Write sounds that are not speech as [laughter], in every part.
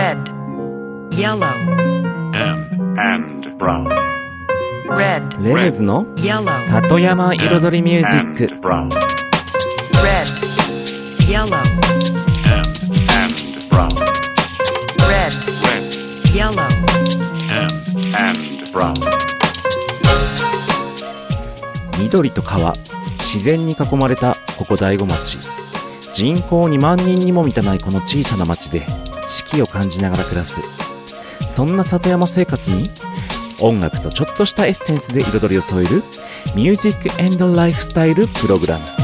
red, yellow, and, and brown, red, レムズの yellow, 里山彩りミュージック and brown, red, yellow, and, and brown, red, red, yellow, and, and brown, 緑と川自然に囲まれたここ大子町人口2万人にも満たないこの小さな町で四季を感じながら暮らす。そんな里山生活に音楽とちょっとしたエッセンスで彩りを添えるミュージックエンドライフスタイルプログラム。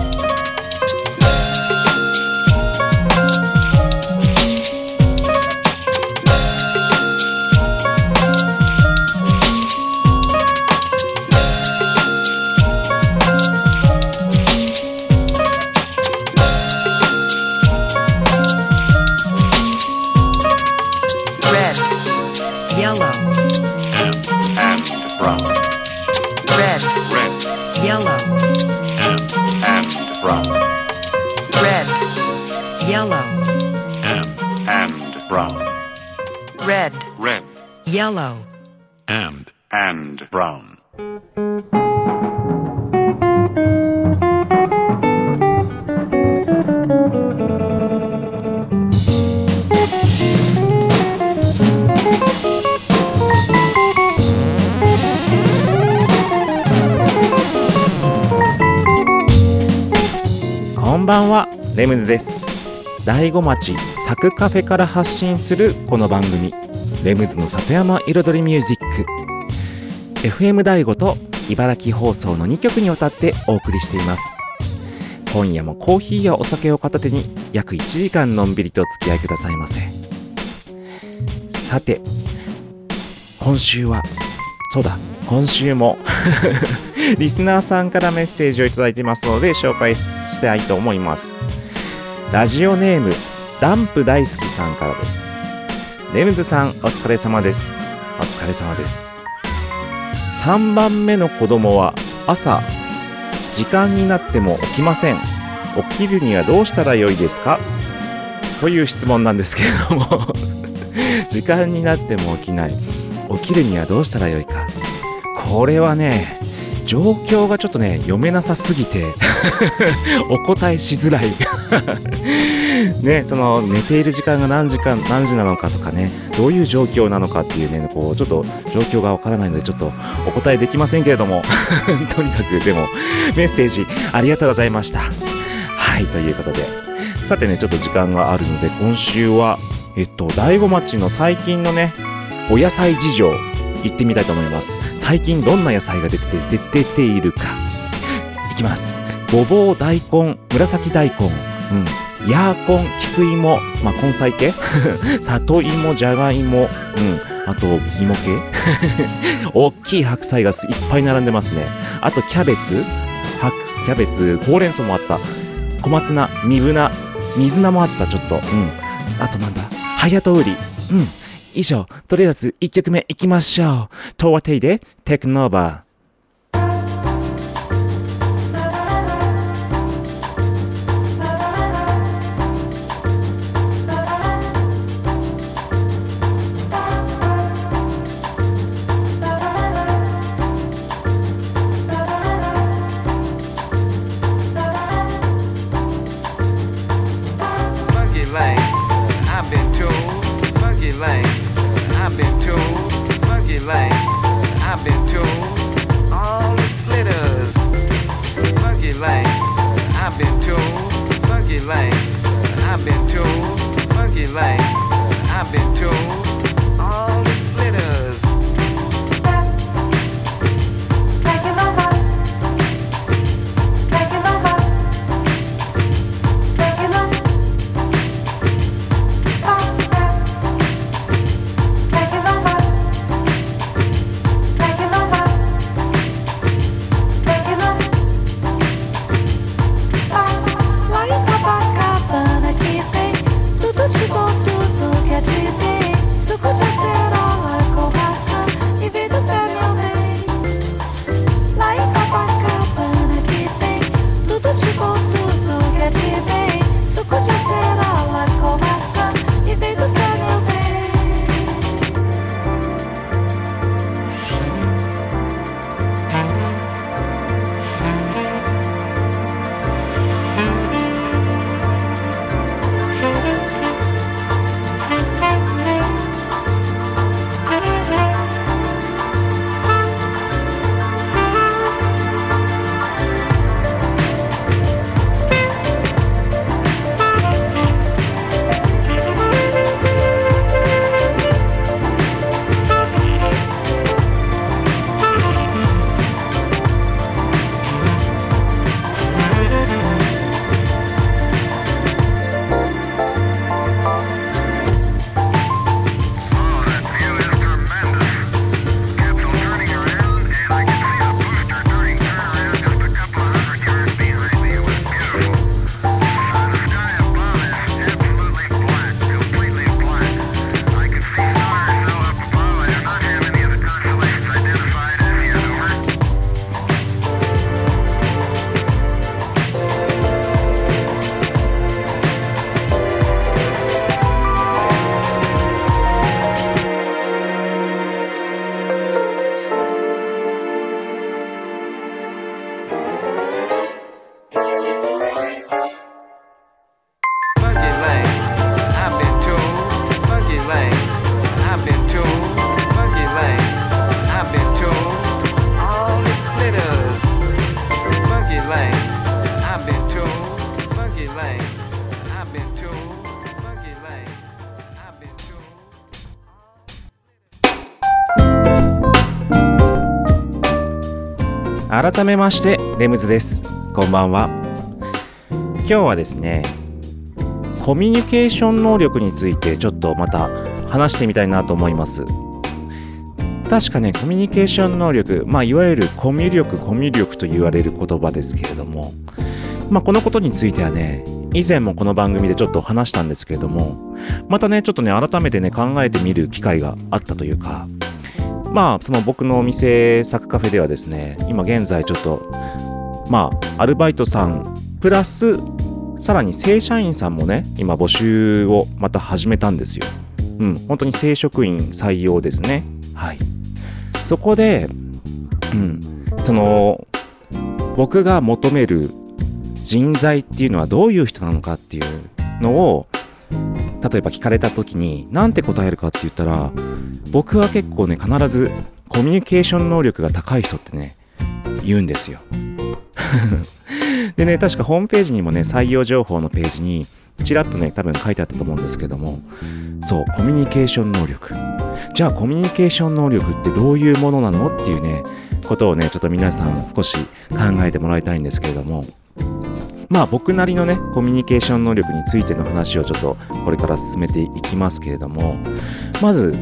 Yellow. and, and brown. こんばんはレムズです大子町サクカフェから発信するこの番組レムズの里山彩りミュージック。FM 大子と茨城放送の2曲にわたってお送りしています。今夜もコーヒーやお酒を片手に約1時間のんびりとお付き合いくださいませ。さて今週はそうだ今週も [laughs] リスナーさんからメッセージをいただいてますので紹介したいと思います。ラジオネームダンプ大好きさんからです。レムズさんお疲れ様です。お疲れ様です。3番目の子供は朝時間になっても起きません。起きるにはどうしたらよいですか？という質問なんですけれども [laughs] 時間になっても起きない。起きるにはどうしたらよいか？これはね状況がちょっとね読めなさすぎて [laughs] お答えしづらい。[laughs] ねその寝ている時間が何時間何時なのかとかねどういう状況なのかっていうねこうちょっと状況がわからないのでちょっとお答えできませんけれども [laughs] とにかくでもメッセージありがとうございました。はいということで。さてねちょっと時間があるので今週はえっと大子町の最近のねお野菜事情行ってみたいと思います。最近どんな野菜が出てて出ているか。いきます。ごぼう大根紫大根。うん。ヤーコン菊芋まあ根菜系？[laughs] 里芋じゃがいもうん。あと芋系？[laughs] 大きい白菜がすいっぱい並んでますね。あとキャベツ？白キャベツほうれん草もあった。小松菜みぶな水菜もあったちょっと。うん。あとなんだ？ハヤトウリうん。以上、とりあえず1曲目いきましょう。トワテイでテクノーバー。I've been told. All the glitters. Funky I've been told. Funky I've been told. Funky I've been told. All 改めましてレムズです。こんばんは。今日はですねコミュニケーション能力についてちょっとまた話してみたいなと思います。確かねコミュニケーション能力まあいわゆるコミュ力コミュ力と言われる言葉ですけれどもまあこのことについてはね以前もこの番組でちょっと話したんですけれどもまたねちょっとね改めてね考えてみる機会があったというかまあその僕のお店サクカフェではですね今現在ちょっとまあアルバイトさんプラスさらに正社員さんもね今募集をまた始めたんですよ。うん本当に正職員採用ですね。はい。そこでうんその僕が求める人材っていうのはどういう人なのかっていうのを例えば聞かれた時に何て答えるかって言ったら僕は結構ね必ずコミュニケーション能力が高い人ってね言うんですよ。[laughs] でね確かホームページにもね採用情報のページにちらっとね多分書いてあったと思うんですけどもそうコミュニケーション能力。じゃあコミュニケーション能力ってどういうものなのっていうねことをねちょっと皆さん少し考えてもらいたいんですけれどもまあ僕なりのねコミュニケーション能力についての話をちょっとこれから進めていきますけれどもまず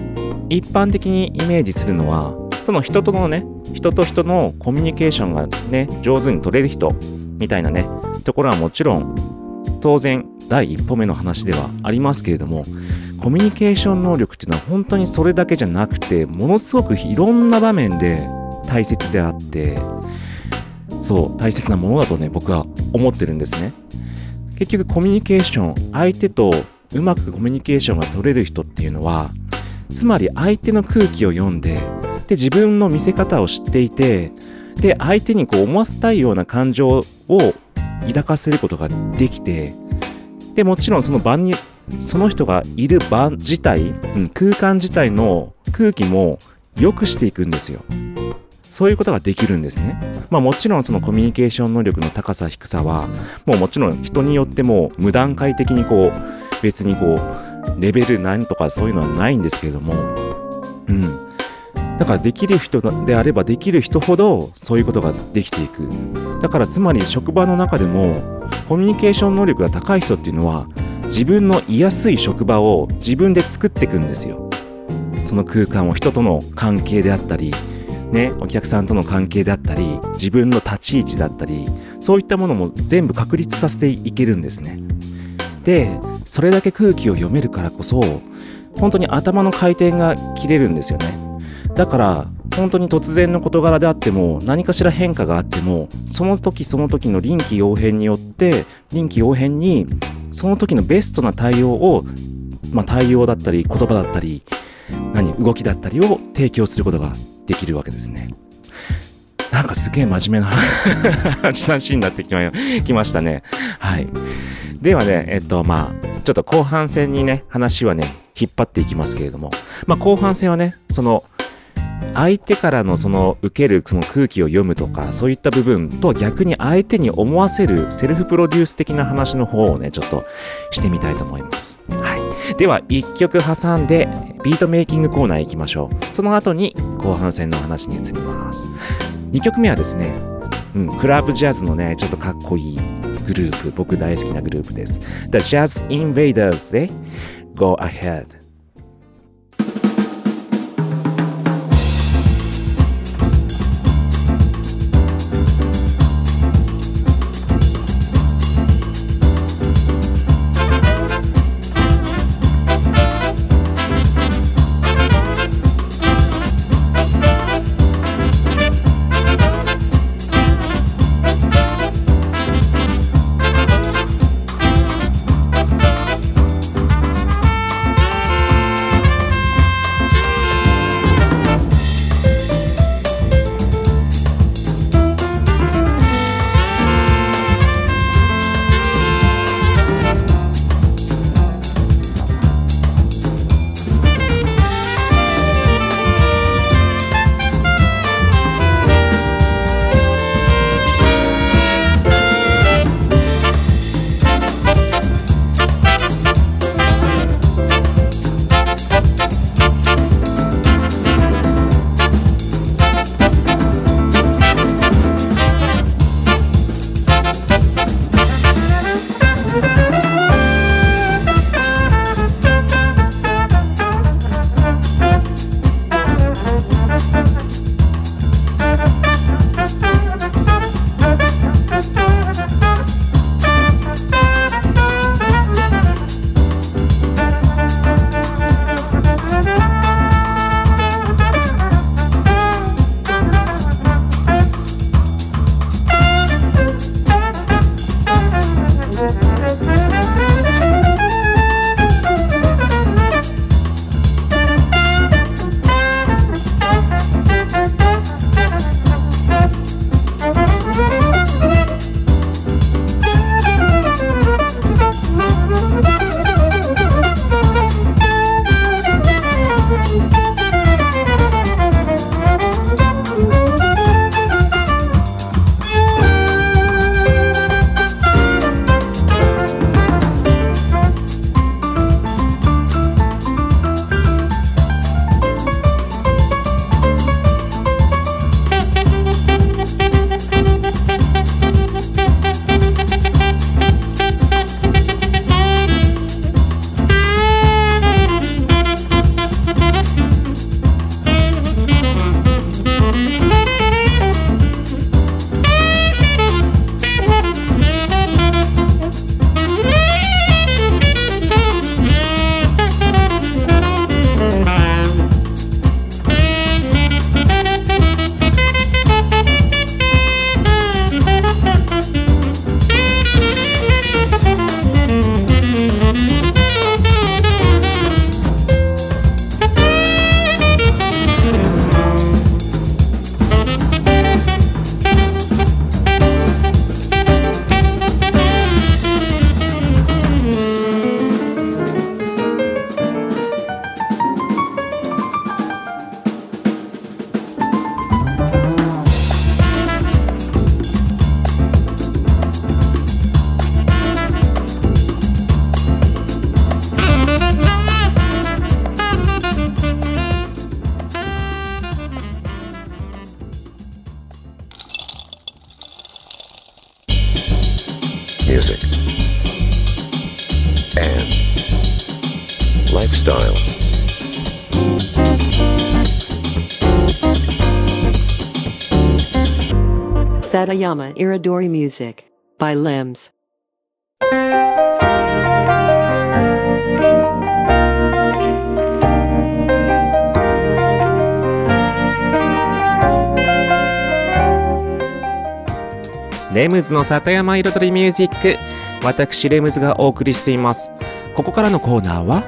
一般的にイメージするのはその人とのね人と人のコミュニケーションがね上手に取れる人みたいなねところはもちろん当然第一歩目の話ではありますけれどもコミュニケーション能力っていうのは本当にそれだけじゃなくてものすごくいろんな場面で大切であってそう大切なものだとね僕は思ってるんですね。結局コミュニケーション相手とうまくコミュニケーションが取れる人っていうのはつまり相手の空気を読んでで自分の見せ方を知っていてで相手にこう思わせたいような感情を抱かせることができてでもちろんその場にその人がいる場自体、うん、空間自体の空気も良くしていくんですよ。そういうことができるんですね。まあもちろんそのコミュニケーション能力の高さ低さは、もうもちろん人によっても無段階的にこう、別にこう、レベル何とかそういうのはないんですけれども、うん。だからできる人であればできる人ほどそういうことができていく。だからつまり職場の中でもコミュニケーション能力が高い人っていうのは自分の居やすい職場を自分で作っていくんですよ。その空間を人との関係であったり、ね、お客さんとの関係であったり自分の立ち位置だったりそういったものも全部確立させていけるんですね。でそれだけ空気を読めるからこそ本当に頭の回転が切れるんですよね。だから本当に突然の事柄であっても何かしら変化があってもその時その時の臨機応変によって臨機応変にその時のベストな対応を、まあ、対応だったり言葉だったり何動きだったりを提供することができるわけですね。なんかすげえ真面目な [laughs] 話になってきましたね。はい。ではね、えっと、まあ、ちょっと後半戦にね、話はね、引っ張っていきますけれども、まあ、後半戦はね、その、相手からのその受けるその空気を読むとかそういった部分と逆に相手に思わせるセルフプロデュース的な話の方をねちょっとしてみたいと思います。はい、では1曲挟んでビートメイキングコーナー行きましょう。その後に後半戦の話に移ります。2曲目はですね、うん、クラブジャズのねちょっとかっこいいグループ僕大好きなグループです。The Jazz Invaders で Go Ahead「Satayama Iridori Music by Limbs. レムズの里山彩りミュージック私レムズがお送りしていますここからのコーナーは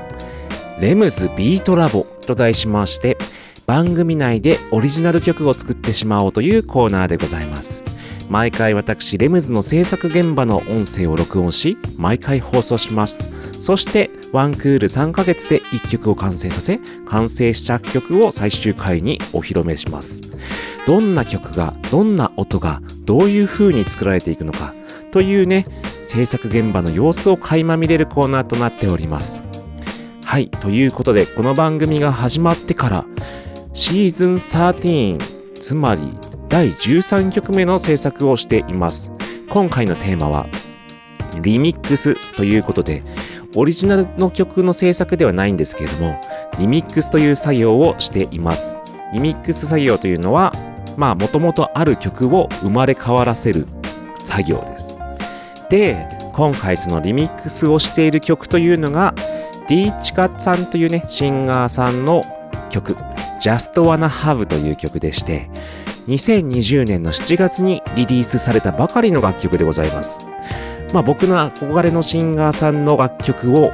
レムズビートラボと題しまして番組内でオリジナル曲を作ってしまおうというコーナーでございます毎回私レムズの制作現場の音声を録音し毎回放送します。そしてワンクール3ヶ月で1曲を完成させ完成した曲を最終回にお披露目します。どんな曲がどんな音がどういう風に作られていくのかというね制作現場の様子を垣間見れるコーナーとなっております。はいということでこの番組が始まってからシーズン13つまり第13曲目の制作をしています。今回のテーマはリミックスということでオリジナルの曲の制作ではないんですけれどもリミックスという作業をしています。リミックス作業というのはまあもともとある曲を生まれ変わらせる作業です。で今回そのリミックスをしている曲というのが D チカさんというねシンガーさんの曲 Just Wanna Have という曲でして2020年の7月にリリースされたばかりの楽曲でございますまあ僕の憧れのシンガーさんの楽曲を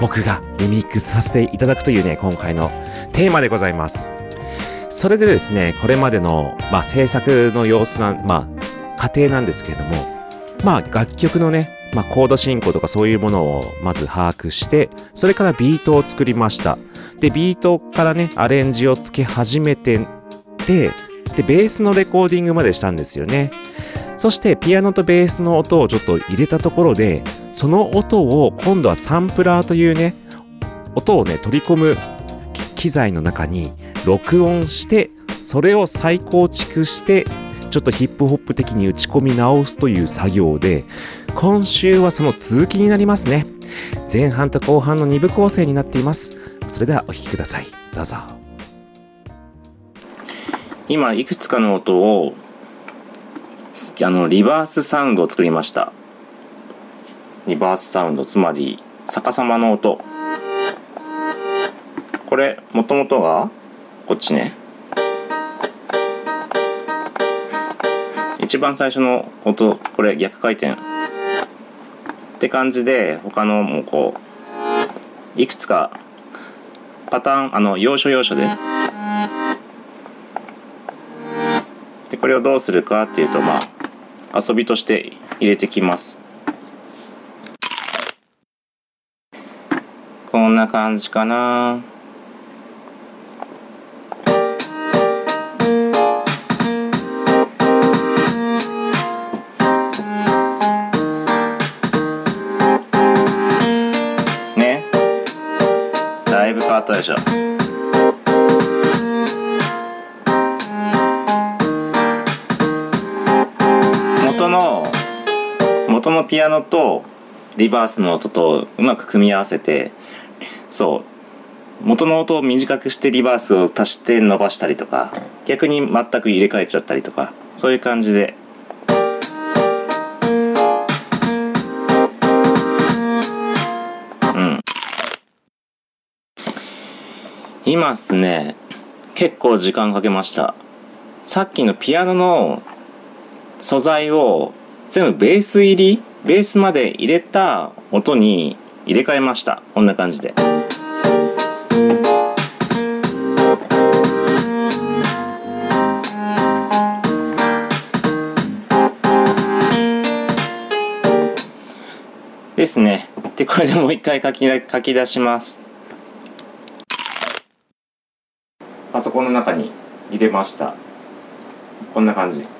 僕がリミックスさせていただくというね今回のテーマでございますそれでですねこれまでの、まあ、制作の様子な、まあ、過程なんですけれどもまあ楽曲のねまあ、コード進行とかそういうものをまず把握して、それからビートを作りました。で、ビートからね、アレンジをつけ始めて、で、で、ベースのレコーディングまでしたんですよね。そして、ピアノとベースの音をちょっと入れたところで、その音を今度はサンプラーというね、音をね、取り込む機材の中に録音して、それを再構築して、ちょっとヒップホップ的に打ち込み直すという作業で、今週はその続きになりますね。前半と後半の2部構成になっています。それではお聴きください。どうぞ。今、いくつかの音を、あの、リバースサウンドを作りました。リバースサウンド、つまり、逆さまの音。これ、もともとが、こっちね。一番最初の音、これ逆回転。って感じで、他のもこう、いくつかパターン、あの、要所要所で。これをどうするかっていうと、まあ、遊びとして入れてきます。こんな感じかな。リバースの音とうまく組み合わせてそう元の音を短くしてリバースを足して伸ばしたりとか逆に全く入れ替えちゃったりとかそういう感じで。うん。今っすね結構時間かけました。さっきのピアノの素材を全部ベース入りベースまで入れた音に入れ替えました。こんな感じで。ですね。でこれでもう一回書き書き出します。パソコンの中に入れました。こんな感じ。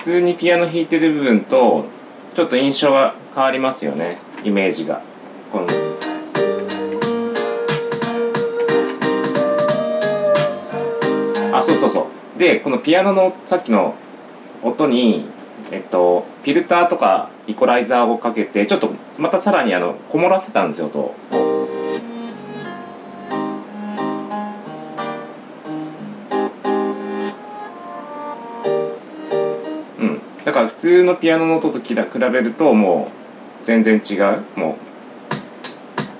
通にピアノ弾いてる部分とちょっと印象が変わりますよね。イメージが。この。あそうそうそう。でこのピアノのさっきの音にえっとフィルターとかイコライザーをかけてちょっとまたさらにあのこもらせたんですよ音を。だから普通のピアノの音と比べるともう全然違う。もう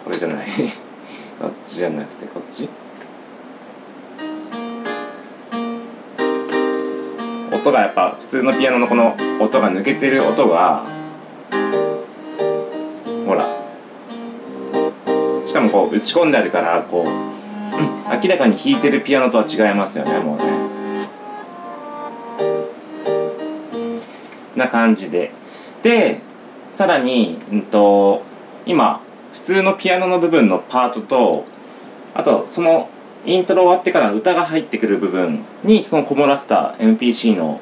これじゃない。[laughs] こっちじゃなくてこっち。音がやっぱ普通のピアノのこの音が抜けてる音がほら。しかもこう打ち込んであるからこう、明らかに弾いてるピアノとは違いますよねもうね。な感じで。でさらに、うん、と今普通のピアノの部分のパートとあとそのイントロ終わってから歌が入ってくる部分にそのこもらせた MPC の、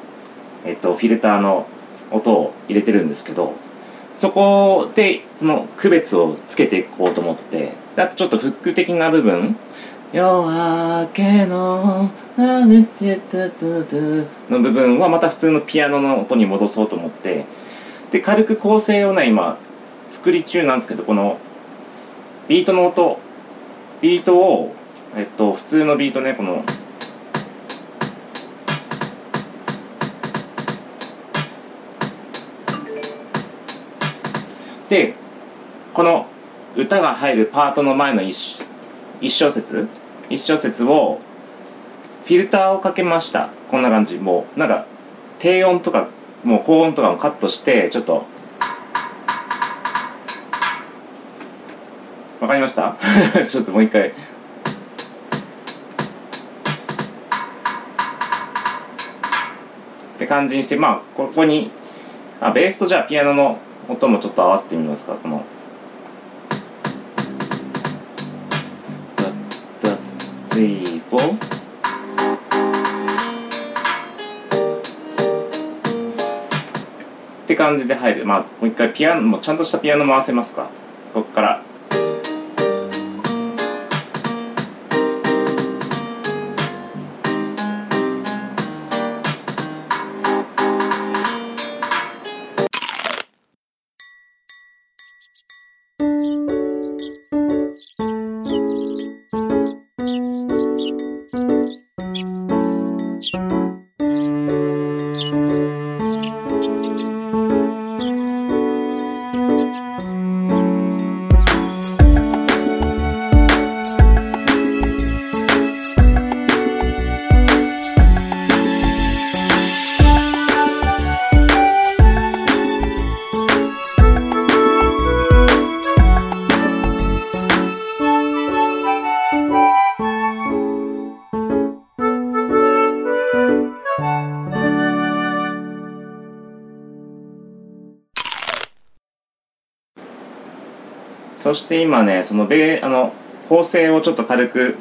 えっと、フィルターの音を入れてるんですけどそこでその区別をつけていこうと思ってあとちょっとフック的な部分夜明けのあねてたたの部分はまた普通のピアノの音に戻そうと思ってで軽く構成をね今作り中なんですけどこのビートの音ビートをえっと普通のビートねこのでこの歌が入るパートの前の一一小節？一小節をフィルターをかけました。こんな感じ。もうなんか低音とかもう高音とかもカットしてちょっと。わかりました？[laughs] ちょっともう一回。って感じにしてまあここにあベースとじゃあピアノの音もちょっと合わせてみますか。この「3 4って感じで入る。まあもう一回ピアノもちゃんとしたピアノ回せますか。ここから。そして今ねそのベあの構成をちょっと軽く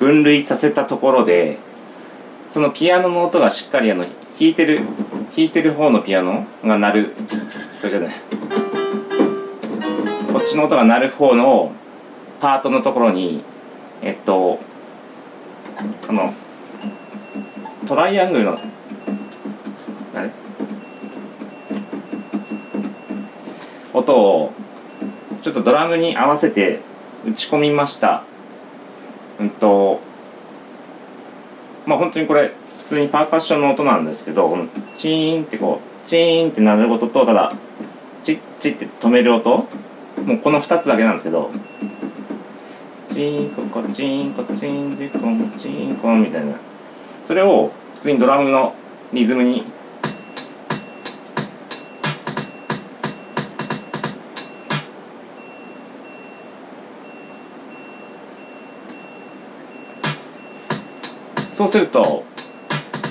分類させたところでそのピアノの音がしっかりあの弾いてる弾いてる方のピアノが鳴るこっちの音が鳴る方のパートのところにえっとあのトライアングルのあれ？音をちょっとドラムに合わせて打ち込みました。うんとまあ本当にこれ普通にパーカッションの音なんですけどこのチーンってこうチーンって鳴る音とただチッチッって止める音。もうこの2つだけなんですけどチーンココチーンコチーンジコンチーンコンみたいな。それを普通にドラムのリズムにそうすると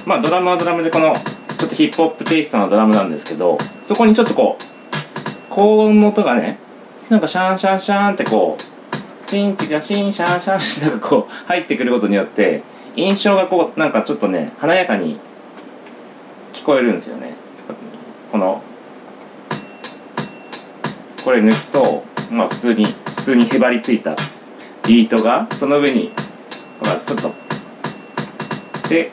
まあドラムはドラムでこのちょっとヒップホップテイストのドラムなんですけどそこにちょっとこう高音の音がねなんかシャンシャンシャンってこうチンチがシンシャンシャンシャンってこう入ってくることによって印象がこうなんかちょっとね華やかに聞こえるんですよね。このこれ抜くとまあ普通に普通にへばりついたビートがその上にほらちょっとで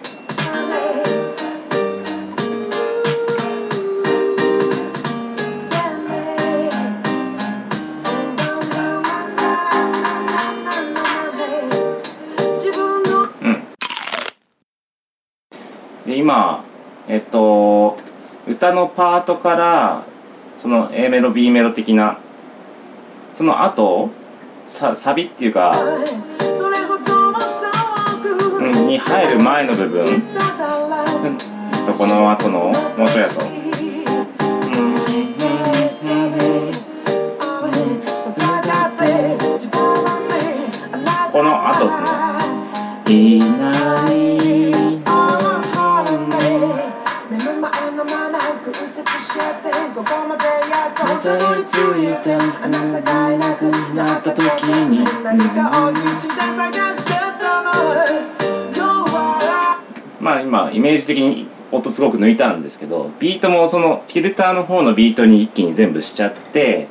うん。で今えっと歌のパートからその A メロ B メロ的なその後さサビっていうか、に入る前の部分、うん、とこの後のもうちょいやと、この後ですね「いない。たどり着いてあなたがいなくなった時に。何かを必死で探してたのまあ今イメージ的に音すごく抜いたんですけどビートもそのフィルターの方のビートに一気に全部しちゃって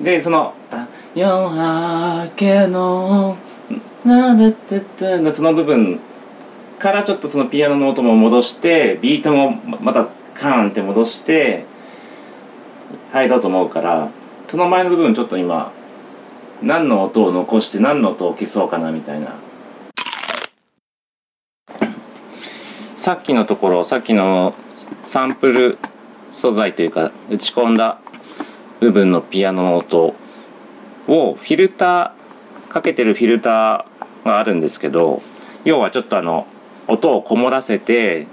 でその「夜明けのなでてて」のその部分からちょっとそのピアノの音も戻してビートもまたカーンって戻して入ろうと思うからその前の部分ちょっと今何の音を残して何の音を消そうかなみたいなさっきのところさっきのサンプル素材というか打ち込んだ部分のピアノの音をフィルターかけてるフィルターがあるんですけど要はちょっとあの音をこもらせて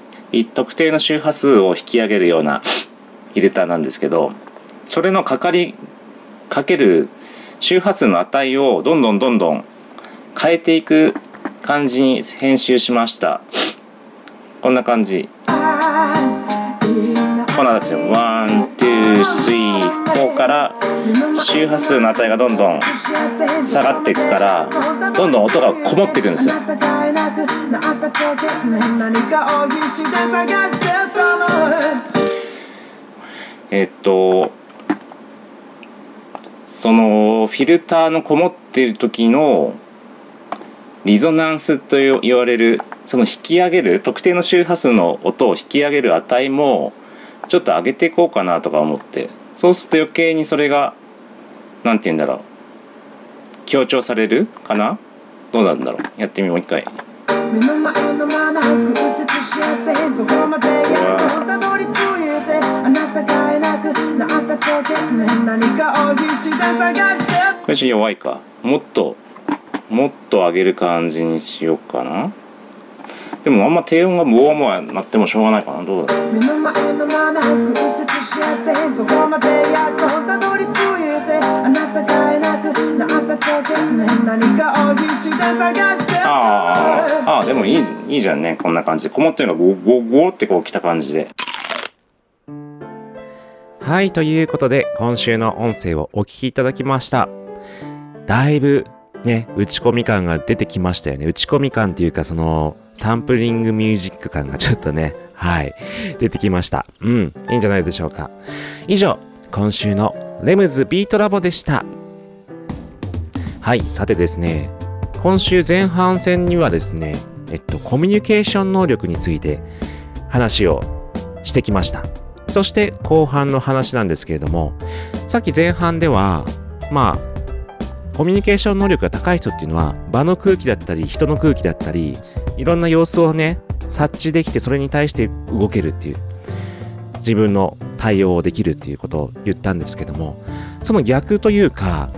特定の周波数を引き上げるようなフィルターなんですけどそれのかかりかける周波数の値をどんどんどんどん変えていく感じに編集しました。こんな感じ。こんなんですよ one、two、three、four から周波数の値がどんどん下がっていくからどんどん音がこもっていくんですよ。えっとそのフィルターのこもっている時のリゾナンスと言われるその引き上げる特定の周波数の音を引き上げる値もちょっと上げていこうかなとか思ってそうすると余計にそれが何て言うんだろう。強調されるかな？どうなんだろう？やってみもう一回。目の前のまま屈折してどこまでやっとたどり着いてあなたがいなくなった時ね何かを必死で探して。これちょっと弱いか。もっともっと上げる感じにしようかな。でもあんま低音がムワムワなってもしょうがないかな。どうだろう。目の前のまま屈折してどこまでやっとたどり着いてあなたがいなくなった時ね何かを必死で探して。あーあーでもいいいいじゃんね。こんな感じで。こもってるのがゴゴゴってこう来た感じで。はいということで今週の音声をお聞きいただきました。だいぶね打ち込み感が出てきましたよね。打ち込み感っていうかそのサンプリングミュージック感がちょっとねはい出てきました。うんいいんじゃないでしょうか。以上今週のレムズビートラボでした。はいさてですね今週前半戦にはですねえっとコミュニケーション能力について話をしてきました。そして後半の話なんですけれどもさっき前半ではまあコミュニケーション能力が高い人っていうのは場の空気だったり人の空気だったりいろんな様子をね察知できてそれに対して動けるっていう自分の対応をできるっていうことを言ったんですけどもその逆というか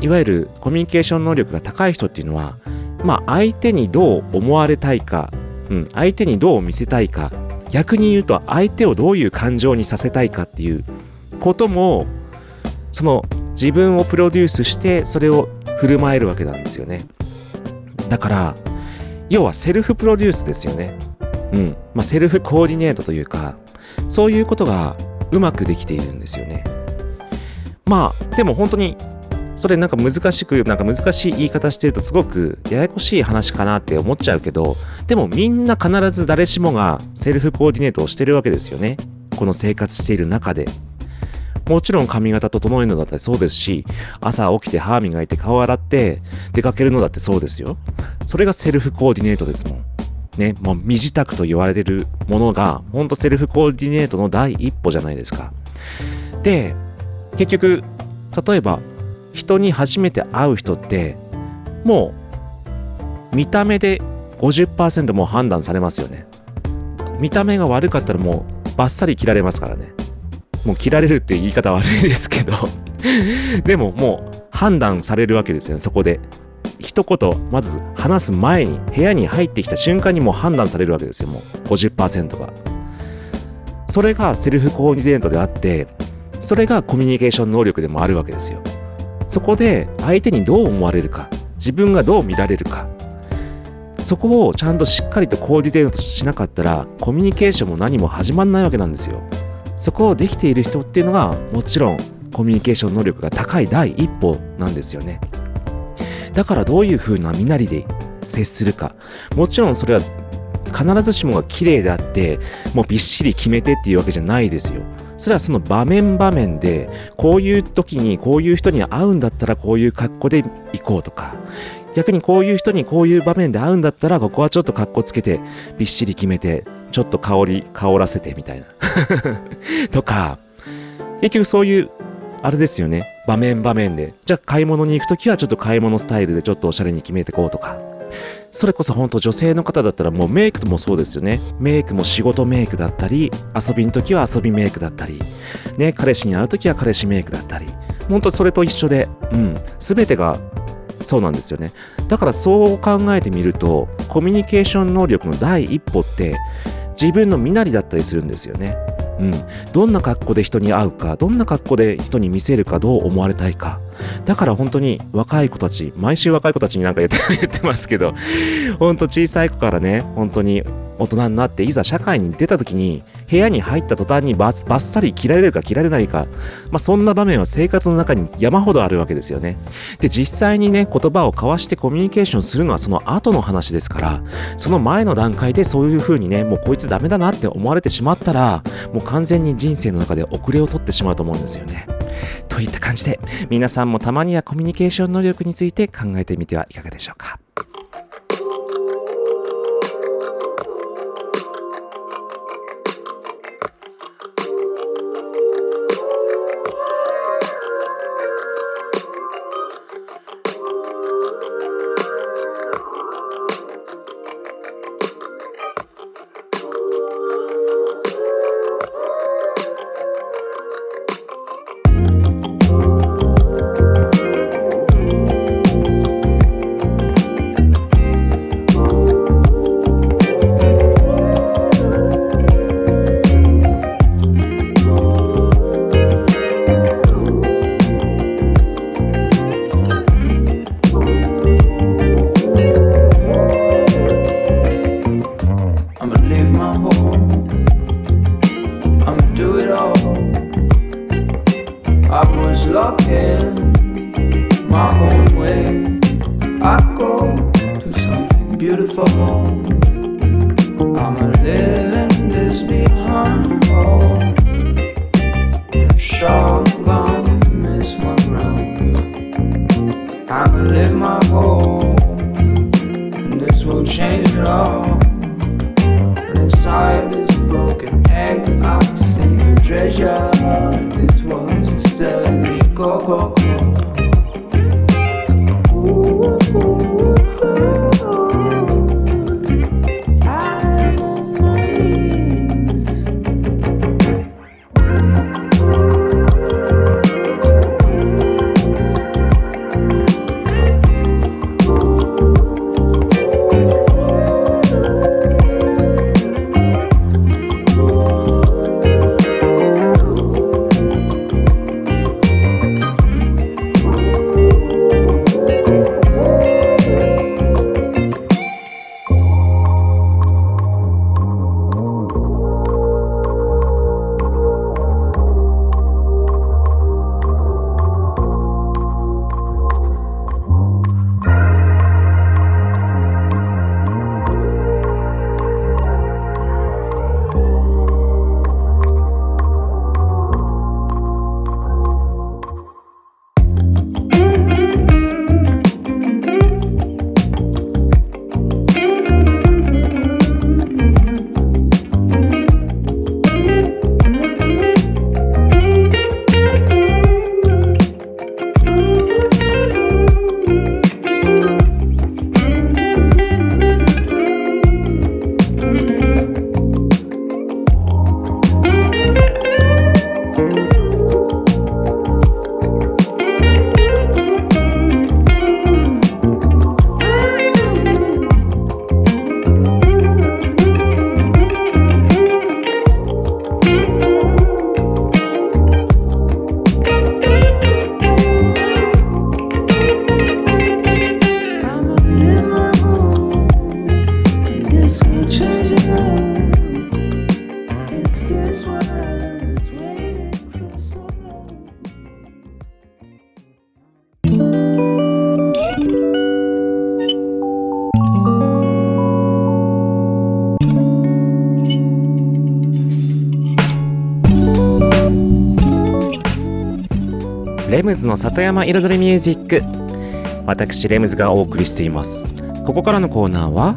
いわゆるコミュニケーション能力が高い人っていうのはまあ相手にどう思われたいか、うん、相手にどう見せたいか逆に言うと相手をどういう感情にさせたいかっていうこともその自分をプロデュースしてそれを振る舞えるわけなんですよね。だから要はセルフプロデュースですよね。うん。まあセルフコーディネートというかそういうことがうまくできているんですよね。まあでも本当にそれなんか難しくなんか難しい言い方してるとすごくややこしい話かなって思っちゃうけどでもみんな必ず誰しもがセルフコーディネートをしてるわけですよね。この生活している中で。もちろん髪型整えるのだってそうですし朝起きて歯磨いて顔洗って出かけるのだってそうですよそれがセルフコーディネートですもんね、もう身支度と言われるものが、ほんとセルフコーディネートの第一歩じゃないですか。で、結局、例えば、人に初めて会う人って、もう、見た目で50%もう判断されますよね。見た目が悪かったらもう、バッサリ切られますからね。もう切られるって言い方悪いですけど、[laughs] でももう判断されるわけですよね、そこで。一言まず話す前に部屋に入ってきた瞬間にもう判断されるわけですよもう。50%が。それがセルフコーディネートであってそれがコミュニケーション能力でもあるわけですよ。そこで相手にどう思われるか自分がどう見られるか。そこをちゃんとしっかりとコーディネートしなかったらコミュニケーションも何も始まんないわけなんですよ。そこをできている人っていうのがもちろんコミュニケーション能力が高い第一歩なんですよね。だからどういう風な身なりで接するか。もちろんそれは必ずしもが綺麗であってもうびっしり決めてっていうわけじゃないですよ。それはその場面場面でこういう時にこういう人に会うんだったらこういう格好で行こうとか。逆にこういう人にこういう場面で会うんだったらここはちょっと格好つけてびっしり決めてちょっと香り香らせてみたいな。[laughs] とか結局そういうあれですよね。場面場面で。じゃあ買い物に行くときはちょっと買い物スタイルでちょっとおしゃれに決めてこうとか。それこそ本当女性の方だったらもうメイクもそうですよね。メイクも仕事メイクだったり遊びの時は遊びメイクだったり。ね彼氏に会う時は彼氏メイクだったり。本当それと一緒でうん。全てがそうなんですよね。だからそう考えてみるとコミュニケーション能力の第一歩って自分の身なりだったりするんですよね。うん、どんな格好で人に会うかどんな格好で人に見せるかどう思われたいか。だから本当に若い子たち毎週若い子たちになんか言って [laughs] 言ってますけど本当小さい子からね本当に大人になっていざ社会に出た時に部屋に入った途端にバッサリ切られるか切られないか、まあ、そんな場面は生活の中に山ほどあるわけですよね。で実際にね言葉を交わしてコミュニケーションするのはその後の話ですからその前の段階でそういう風にねもうこいつダメだなって思われてしまったらもう完全に人生の中で遅れを取ってしまうと思うんですよね。といった感じで皆さんもたまにはコミュニケーション能力について考えてみてはいかがでしょうか。レムズの里山彩りミュージック。私レムズがお送りしています。ここからのコーナーは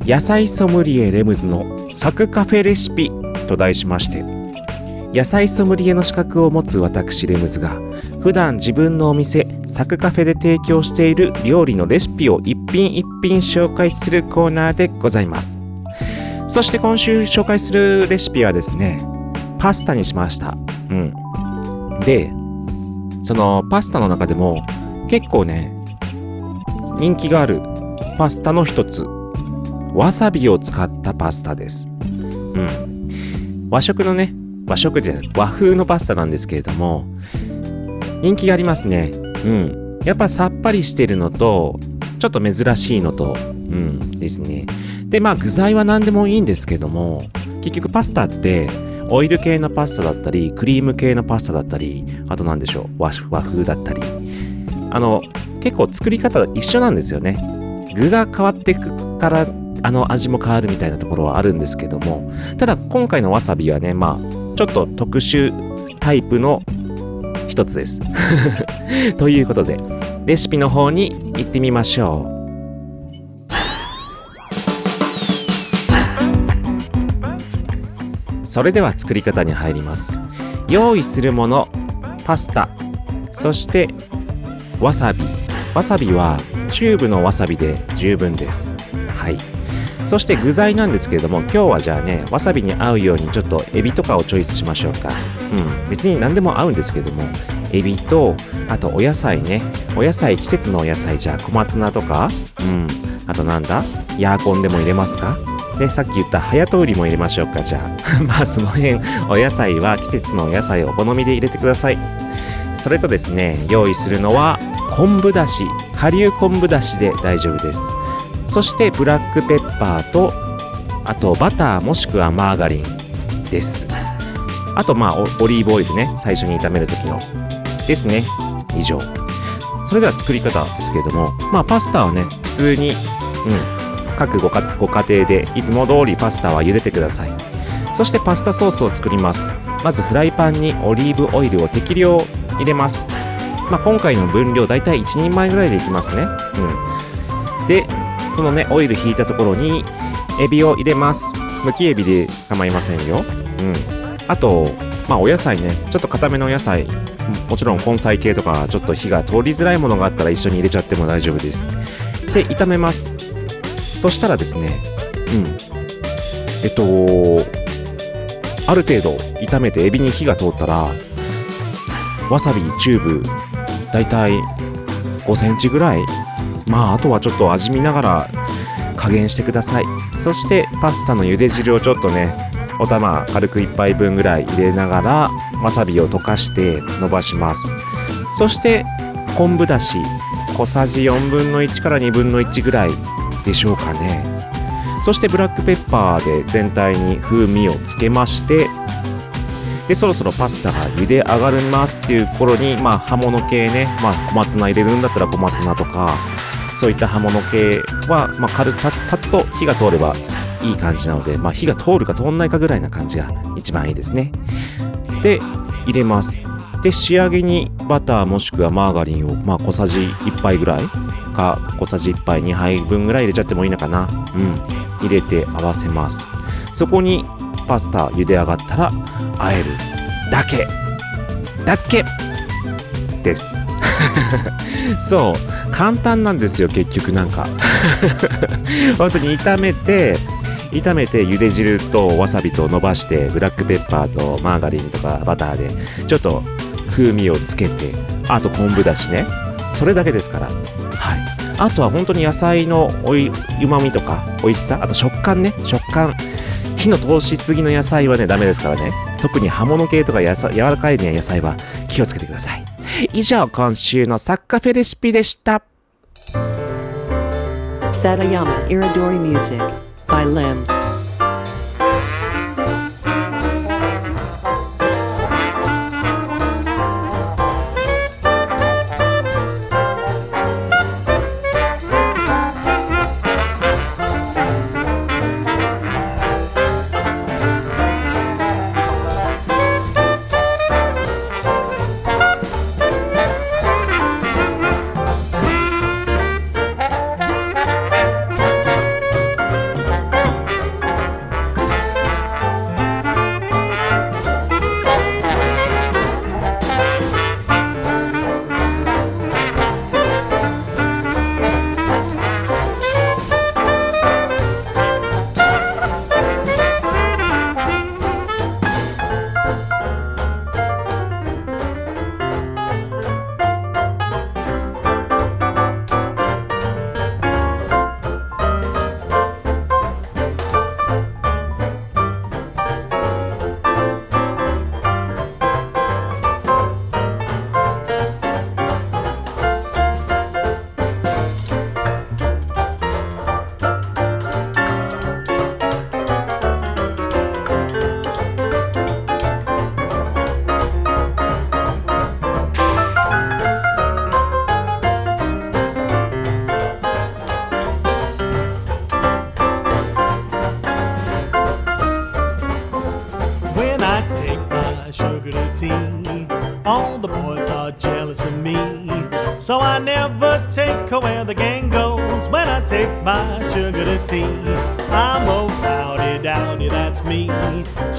野菜ソムリエレムズのサクカフェレシピと題しまして野菜ソムリエの資格を持つ私レムズが普段自分のお店サクカフェで提供している料理のレシピを一品一品紹介するコーナーでございます。そして今週紹介するレシピはですねパスタにしました。うん。でそのパスタの中でも結構ね人気があるパスタの一つわさびを使ったパスタです。うん。和食のね和食じゃない和風のパスタなんですけれども人気がありますね。うん。やっぱさっぱりしてるのとちょっと珍しいのとうんですね。でまあ具材は何でもいいんですけども結局パスタってオイル系のパスタだったりクリーム系のパスタだったりあと何でしょう和風だったり。あの結構作り方一緒なんですよね。具が変わってくからあの味も変わるみたいなところはあるんですけども。ただ今回のわさびはねまあちょっと特殊タイプの一つです。[laughs] ということでレシピの方に行ってみましょう。それでは作り方に入ります。用意するものパスタそしてわさび。わさびはチューブのわさびで十分です。はい。そして具材なんですけれども今日はじゃあねわさびに合うようにちょっとエビとかをチョイスしましょうか。うん。別に何でも合うんですけどもエビとあとお野菜ね。お野菜季節のお野菜じゃあ小松菜とか。うん。あとなんだ？ヤーコンでも入れますか？でさっき言ったハヤトウリも入れましょうか。じゃあ。[laughs] まあその辺お野菜は季節のお野菜をお好みで入れてください。それとですね用意するのは昆布だし。顆粒昆布だしで大丈夫です。そしてブラックペッパーとあとバターもしくはマーガリンです。あとまあオオリーブオイルね最初に炒める時の。ですね。以上。それでは作り方ですけれども。まあパスタはね普通にうん各ご家庭でいつも通りパスタは茹でてください。そしてパスタソースを作ります。まずフライパンにオリーブオイルを適量入れます。まあ、今回の分量だいたい1人前ぐらいでいきますね。うん。でそのねオイル引いたところにエビを入れます。むきエビで構いませんよ。うん。あとまあお野菜ね。ちょっと固めのお野菜。もちろん根菜系とかちょっと火が通りづらいものがあったら一緒に入れちゃっても大丈夫です。で炒めます。そしたらですねうん。えっとある程度炒めてエビに火が通ったらわさびチューブだいたい5センチぐらい。まああとはちょっと味見ながら加減してください。そしてパスタの茹で汁をちょっとねお玉軽く1杯分ぐらい入れながらわさびを溶かして伸ばします。そして昆布だし小さじ4分の1から2分の1ぐらいでしょうかね。そしてブラックペッパーで全体に風味をつけましてでそろそろパスタが茹で上がりますっていう頃にまあ葉物系ねまあ小松菜入れるんだったら小松菜とかそういった葉物系は、まあ、軽ささっと火が通ればいい感じなので、まあ、火が通るか通んないかぐらいな感じが一番いいですね。で入れます。で仕上げにバターもしくはマーガリンを、まあ、小さじ1杯ぐらいか小さじ1杯2杯分ぐらい入れちゃってもいいのかな。うん。入れて合わせます。そこにパスタ茹で上がったら和えるだけ。だけ。です。[laughs] そう。簡単なんですよ結局なんか。[laughs] 本当に炒めて炒めて茹で汁とわさびと伸ばしてブラックペッパーとマーガリンとかバターでちょっと風味をつけてあと昆布だしね。それだけですから。はい。あとは本当に野菜のうまみとか美味しさ。あと食感ね。食感。火の通しすぎの野菜はねダメですからね。特に葉物系とか野菜柔らかいね野菜は気をつけてください。以上今週のサッカフェレシピでした。Satayama Iridori Music by Limbs.「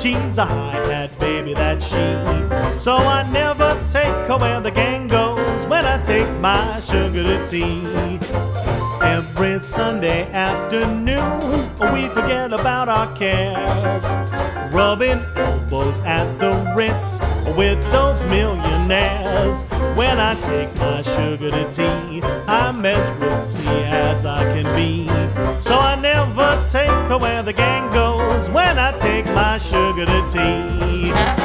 She's a high hat baby, that she. So I never take her where the gang goes when I take my sugar to tea. Every Sunday afternoon, we forget about our cares. Rubbing elbows at the Ritz with those millionaires. When I take my sugar to tea, I'm as ritzy as I can be. So I never take her where the gang goes sugar to tea.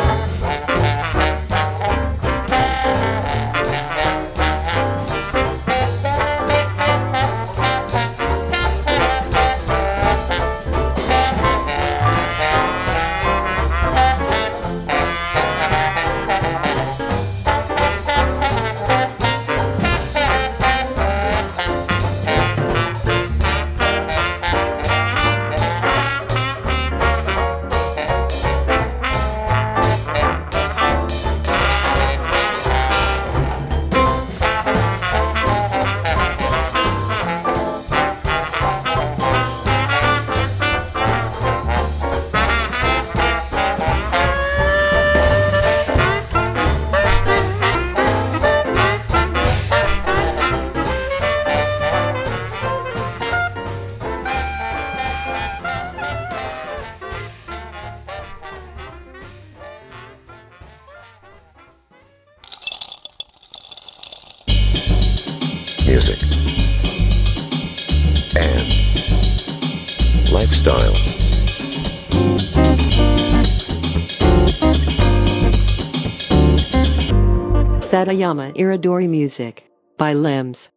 Satayama Iridori Music by Lems.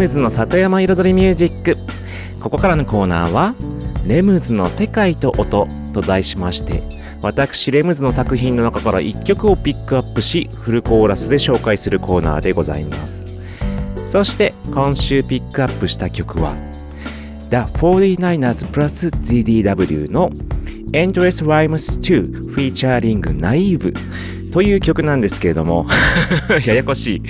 ムズの里山彩りミュージック。ここからのコーナーは「レムズの世界と音」と題しまして私レムズの作品の中から1曲をピックアップしフルコーラスで紹介するコーナーでございます。そして今週ピックアップした曲は The 49ers plus ZDW の Endless Rhymes 2 featuring Naive という曲なんですけれども [laughs] ややこしい。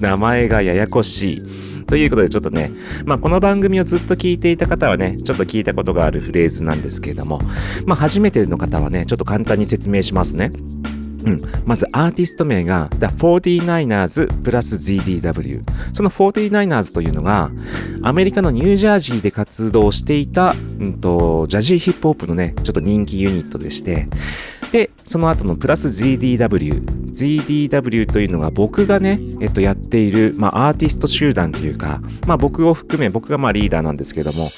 名前がややこしい。ということでちょっとね、まあこの番組をずっと聞いていた方はね、ちょっと聞いたことがあるフレーズなんですけれども、まあ初めての方はね、ちょっと簡単に説明しますね。うん、まずアーティスト名が The 49ers プラス ZDW その 49ers というのがアメリカのニュージャージーで活動していた、うん、とジャジーヒップホップのねちょっと人気ユニットでしてでその後のプラス ZDW ZDW というのが僕がね、えっと、やっている、まあ、アーティスト集団というか、まあ、僕を含め僕がまあリーダーなんですけども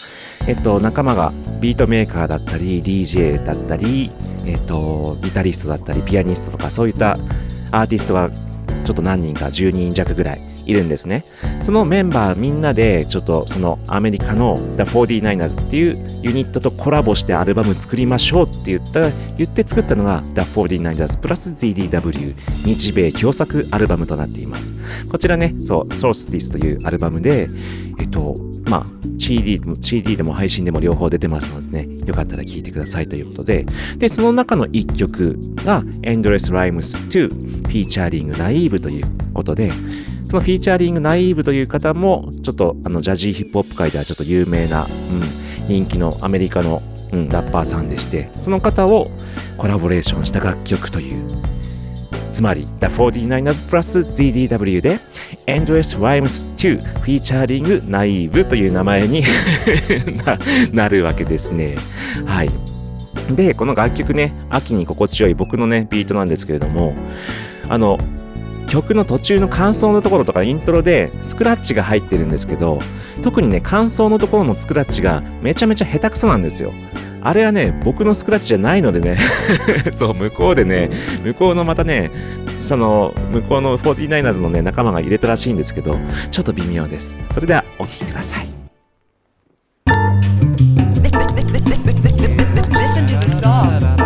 えっと、仲間がビートメーカーだったり DJ だったり、えっと、ギタリストだったりピアニストとかそういったアーティストがちょっと何人か10人弱ぐらいいるんですね。そのメンバーみんなでちょっとそのアメリカの The 49ers っていうユニットとコラボしてアルバム作りましょうって言った言って作ったのが The 49ers プラス ZDW 日米共作アルバムとなっています。こちらねそう Solstice というアルバムでえっとまあ CD, CD でも配信でも両方出てますのでね、よかったら聴いてくださいということで、で、その中の一曲が Endless Rhymes 2 Featuring Naive ということで、そのフィーチャーリングナイーブという方も、ちょっとあのジャジーヒップホップ界ではちょっと有名な、うん、人気のアメリカの、うん、ラッパーさんでして、その方をコラボレーションした楽曲という、つまり The 49ers plus ZDW で Endless Rhymes 2 Featuring Naive という名前に [laughs] ななるわけですね。はい。で、この楽曲ね、秋に心地よい僕のね、ビートなんですけれども、あの、曲の途中の感想のところとかイントロでスクラッチが入ってるんですけど特にね感想のところのスクラッチがめちゃめちゃ下手くそなんですよ。あれはね僕のスクラッチじゃないのでね。[laughs] そう向こうでね向こうのまたねその向こうの 49ers のね仲間が入れたらしいんですけどちょっと微妙です。それではお聴きください。Listen to the song.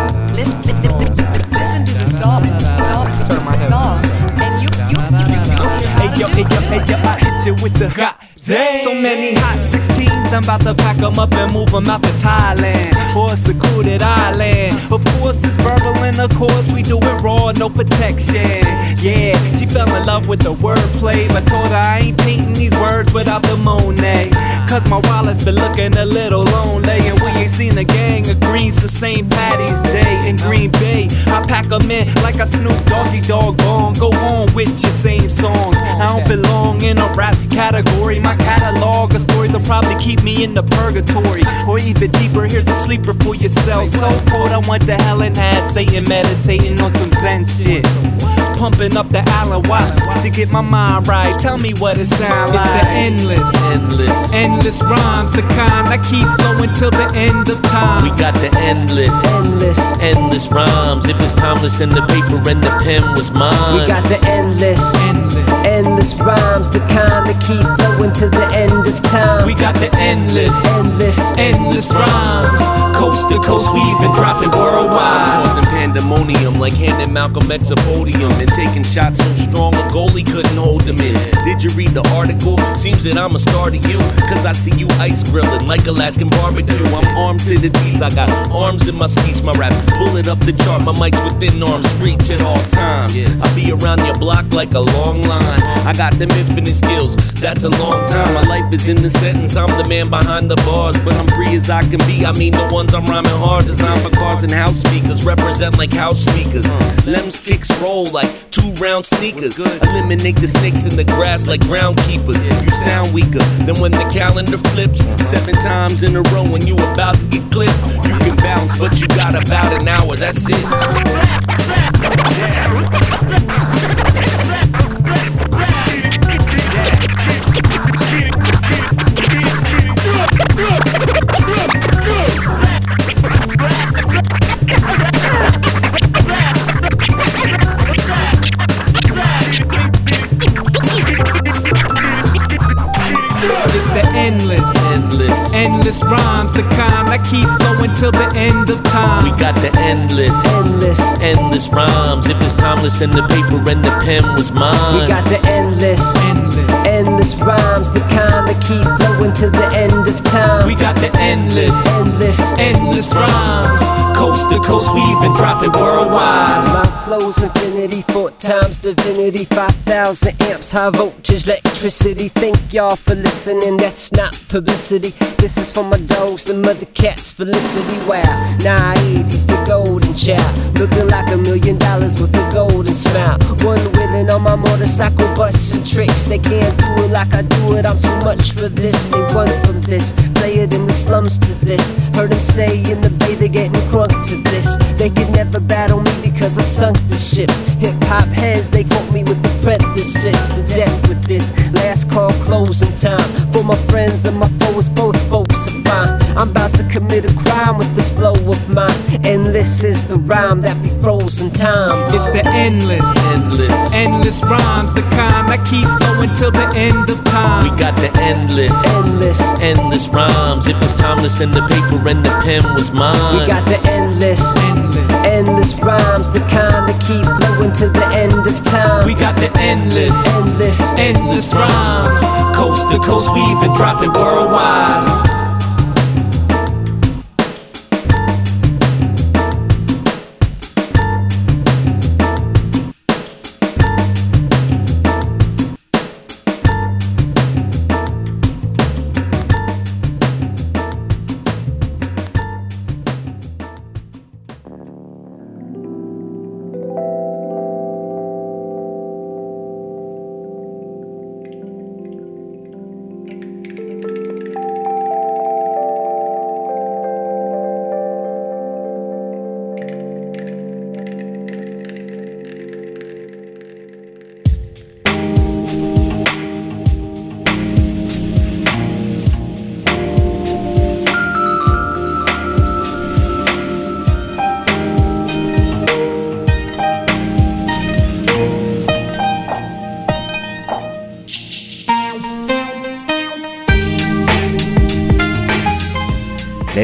and yeah, I hit you with the hot so many hot 16s, I'm about to pack them up and move them out to Thailand or a secluded island. Of course, it's verbal and of course we do it raw, no protection. Yeah, she fell in love with the wordplay, but told her I ain't painting these words without the Monet. Cause my wallet's been looking a little lonely, and we ain't seen a gang of greens since St. Patty's Day in Green Bay. I pack 'em in like a Snoop Doggy Dog gone. Go on with your same songs. I don't belong in a rap category. My catalog of stories will probably keep me in the purgatory. Or even deeper, here's a sleeper for yourself. So cold, I went to hell and had Satan meditating on some Zen shit. Pumping up the Allen Watts to get my mind right. Tell me what it sounds like. It's the endless, Endless. endless rhymes, the kind that keep flowing till the end of time. We got the endless, endless. endless rhymes. If it's timeless, then the paper and the pen was mine. We got the endless, endless. endless rhymes, the kind that keep flowing to the end of time. we got the endless, endless, endless rhymes. coast to coast. We even dropping worldwide. Causing pandemonium like handing Malcolm X a podium and taking shots so strong a goalie couldn't hold them in. Did you read the article? Seems that I'm a star to you. Cause I see you ice grilling like Alaskan barbecue. I'm armed to the teeth. I got arms in my speech. My rap bullet up the chart. My mic's within arm's reach at all times. I'll be around your block like a long line. I got them infinite skills. That's a long time. My life is in the sentence. I'm the man behind the bars, but I'm free as I can be. I mean the ones I'm rhyming hard. Designed for cars and house speakers. Represent like house speakers. Lems kicks roll like two round sneakers. Eliminate the snakes in the grass like groundkeepers. You sound weaker than when the calendar flips. Seven times in a row when you about to get clipped. You can bounce, but you got about an hour. That's it. Endless, Endless. endless rhymes, the kind that keep flowing till the end of time. We got the endless, endless. endless rhymes. If it's timeless, then the paper and the pen was mine. We got the endless, endless, endless rhymes, the kind that keep flowing to the end of time. We got the endless, endless, endless rhymes. Coast to coast, we even drop it worldwide. My flow's infinity, four times divinity, 5,000 amps, high voltage electricity. Thank y'all for listening, that's not publicity. This is for my dogs and mother cats, Felicity. Wow, naive, he's the golden child. Looking like a million dollars with a golden smile. One wheeling on my motorcycle, busting tricks. They can't do it like I do it, I'm too much for this. They run from this, play it in the slums to this. Heard them say in the bay they're getting crunk to this. They could never battle me because I sunk the ships. Hip hop heads, they quote me with the parenthesis to death with this. Last call closing time for my friends and my foes. Both folks are fine. I'm about to commit a crime with this flow of mine. And this is the rhyme that be frozen time. It's the endless, Endless. endless rhymes, the kind that keep flowing till the end of time. We got the endless, endless, endless rhymes. If it's timeless, then the paper and the pen was mine. We got the endless, endless, endless rhymes, the kind that keep flowing to the end of time. We got the endless, endless, endless rhymes. Coast to coast, we even drop it worldwide.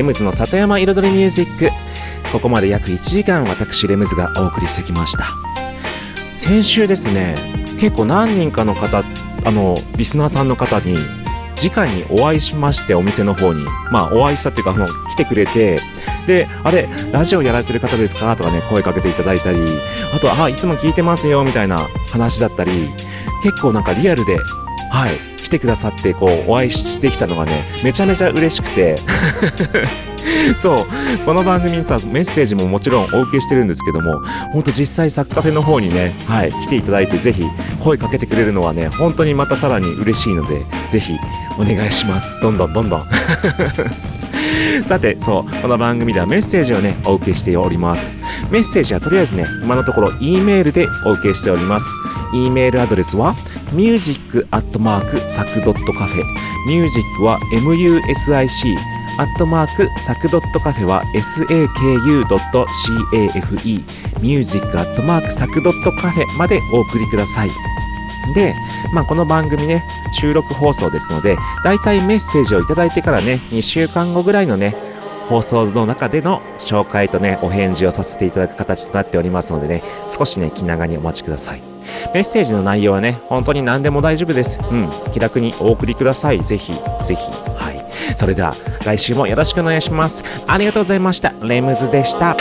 ムズの里山彩りミュージック。ここまで約1時間私レムズがお送りしてきました。先週ですね結構何人かの方あのリスナーさんの方に直にお会いしましてお店の方に。まあお会いしたっていうかあの来てくれて。であれラジオやられてる方ですか？とかね声かけていただいたり。あとあいつも聞いてますよみたいな話だったり。結構なんかリアルではい。来てくださってこうお会いしてきたのがねめちゃめちゃ嬉しくて。[laughs] そう。この番組にさメッセージももちろんお受けしてるんですけども本当実際サッカフェの方にねはい来ていただいてぜひ声かけてくれるのはね本当にまたさらに嬉しいのでぜひお願いします。どんどんどんどん。[laughs] さてそう。この番組ではメッセージをねお受けしております。メッセージはとりあえずね今のところ E メールでお受けしております。E メールアドレスは music.sac.cafe ミュージックは MUSIC アットマークサクドットカフェは saku.cafe ミュージックアットマークサクドットカフェまでお送りください。で、まあ、この番組ね収録放送ですのでだいたいメッセージをいただいてからね2週間後ぐらいのね放送の中での紹介とねお返事をさせていただく形となっておりますのでね少しね気長にお待ちください。メッセージの内容はね本当に何でも大丈夫です。うん気楽にお送りください。ぜひぜひ。はい。それでは来週もよろしくお願いします。ありがとうございました。レムズでした。